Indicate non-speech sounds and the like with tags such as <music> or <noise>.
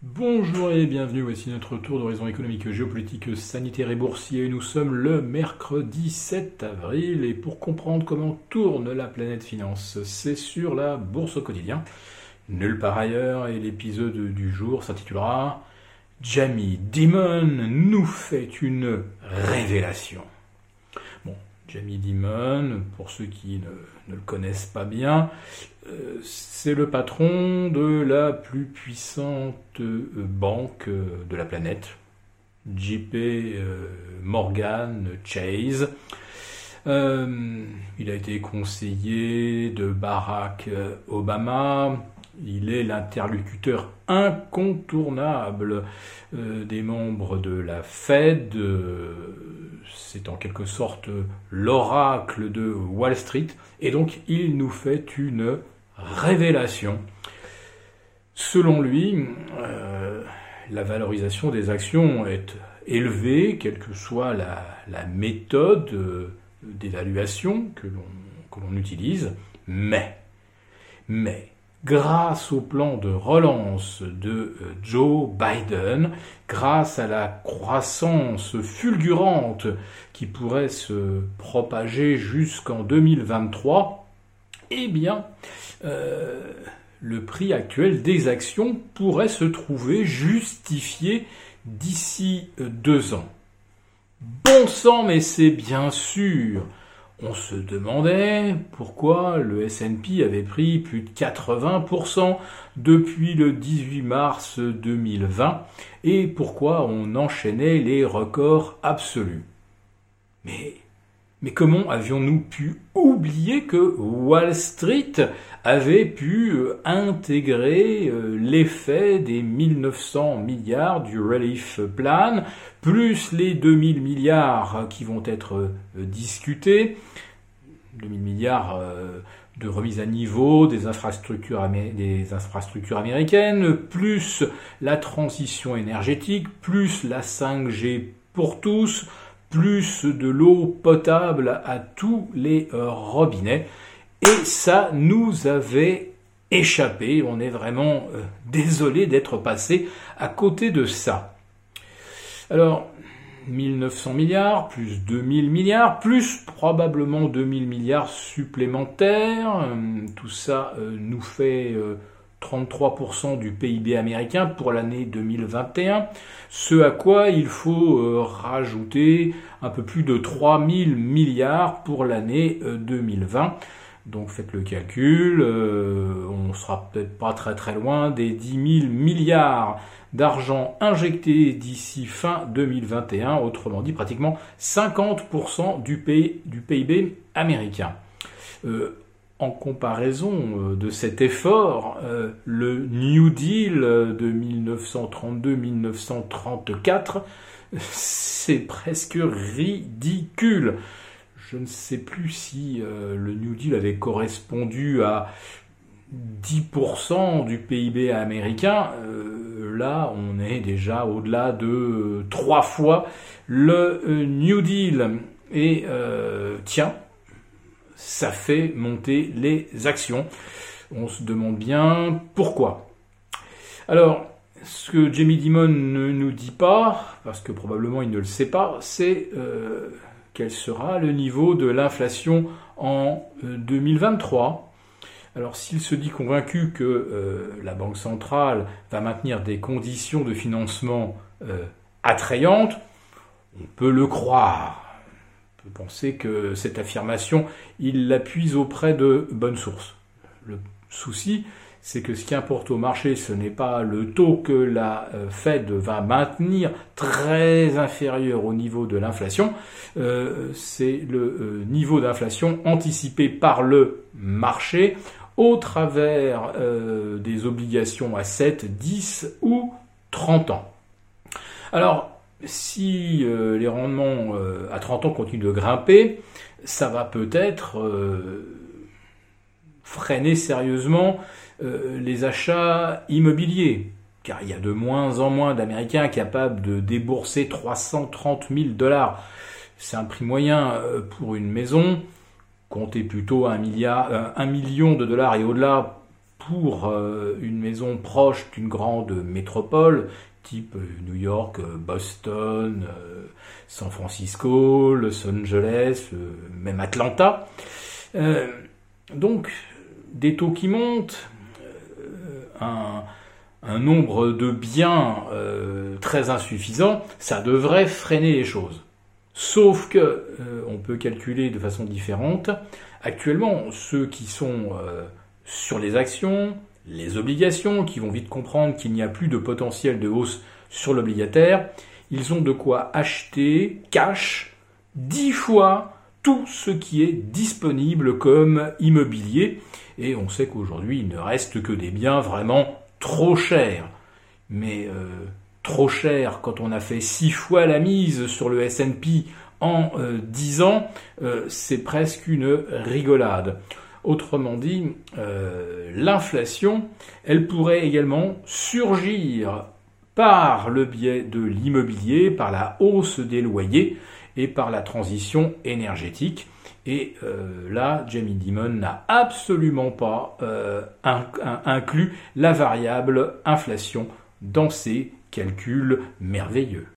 Bonjour et bienvenue, voici notre tour d'horizon économique, géopolitique, sanitaire et boursier. Nous sommes le mercredi 7 avril et pour comprendre comment tourne la planète finance, c'est sur la bourse au quotidien, nulle part ailleurs, et l'épisode du jour s'intitulera Jamie Dimon nous fait une révélation. Jamie Dimon, pour ceux qui ne, le connaissent pas bien, euh, c'est le patron de la plus puissante euh, banque euh, de la planète, JP Morgan Chase. il a été conseiller de Barack Obama, il est l'interlocuteur incontournable des membres de la Fed. C'est en quelque sorte l'oracle de Wall Street. Et donc il nous fait une révélation. Selon lui, euh, la valorisation des actions est élevée, quelle que soit la, la méthode d'évaluation que l'on utilise, mais, mais grâce au plan de relance de euh, Joe Biden, grâce à la croissance fulgurante qui pourrait se propager jusqu'en 2023, eh bien, euh, le prix actuel des actions pourrait se trouver justifié d'ici euh, deux ans. Bon sang, mais c'est bien sûr on se demandait pourquoi le S&P avait pris plus de 80% depuis le 18 mars 2020 et pourquoi on enchaînait les records absolus. Mais mais comment avions-nous pu oublier que Wall Street avait pu euh, intégrer euh, l'effet des 1900 milliards du Relief Plan, plus les 2000 milliards qui vont être euh, discutés, 2000 milliards de remise à niveau des infrastructures, des infrastructures américaines, plus la transition énergétique, plus la 5G pour tous, plus de l'eau potable à tous les euh, robinets. Et ça nous avait échappé. On est vraiment euh, désolé d'être passé à côté de ça. Alors, 1900 milliards, plus 2000 milliards, plus probablement 2000 milliards supplémentaires. Euh, tout ça nous fait 33% du PIB américain pour l'année 2021, ce à quoi il faut euh, rajouter un peu plus de 3000 milliards pour l'année 2020. Euh, Donc faites le calcul, euh, on sera peut-être pas très très loin des 10 000 milliards d'argent injecté d'ici fin 2021, autrement dit pratiquement 50% du, du PIB américain en comparaison euh, de cet effort, euh, le New Deal de 1932-1934, <laughs> c'est presque ridicule. Je ne sais plus si euh, le New Deal avait correspondu à 10% du PIB américain. là, on est déjà au-delà de trois fois le New Deal. Et tiens, ça fait monter les actions. On se demande bien pourquoi. Alors, ce que Jamie Dimon ne nous dit pas, parce que probablement il ne le sait pas, c'est euh, quel sera le niveau de l'inflation en 2023. Euh, Alors s'il se dit convaincu que euh, la Banque centrale va maintenir des conditions de financement attrayantes, on peut le croire peut penser que cette affirmation, il l'appuie auprès de bonnes sources. Le souci, c'est que ce qui importe au marché, ce n'est pas le taux que la euh, Fed va maintenir très inférieur au niveau de l'inflation, euh, c'est le euh, niveau d'inflation anticipé par le marché au travers des obligations à 7, 10 ou 30 ans. Alors, si euh, les rendements euh, à 30 ans continuent de grimper, ça va peut-être euh, freiner sérieusement les achats immobiliers. Car il y a de moins en moins d'Américains capables de débourser 330 000 dollars. C'est un prix moyen pour une maison. Comptez plutôt un, million de dollars et au-delà euh, une maison proche d'une grande métropole, type New York, Boston, San Francisco, Los Angeles, même Atlanta. donc des taux qui montent, un, nombre de biens très insuffisant, ça devrait freiner les choses. Sauf que euh, on peut calculer de façon différente. Actuellement, ceux qui sont euh, sur les actions, les obligations, qui vont vite comprendre qu'il n'y a plus de potentiel de hausse sur l'obligataire, ils ont de quoi acheter cash dix fois tout ce qui est disponible comme immobilier. Et on sait qu'aujourd'hui, il ne reste que des biens vraiment trop chers. Mais euh, trop cher quand on a fait six fois la mise sur le S&P en euh, dix ans, euh, c'est presque une rigolade. Autrement dit, euh, l'inflation, elle pourrait également surgir par le biais de l'immobilier, par la hausse des loyers et par la transition énergétique. Et là, Jamie Dimon n'a absolument pas inclus la variable inflation dans ses calcul merveilleux.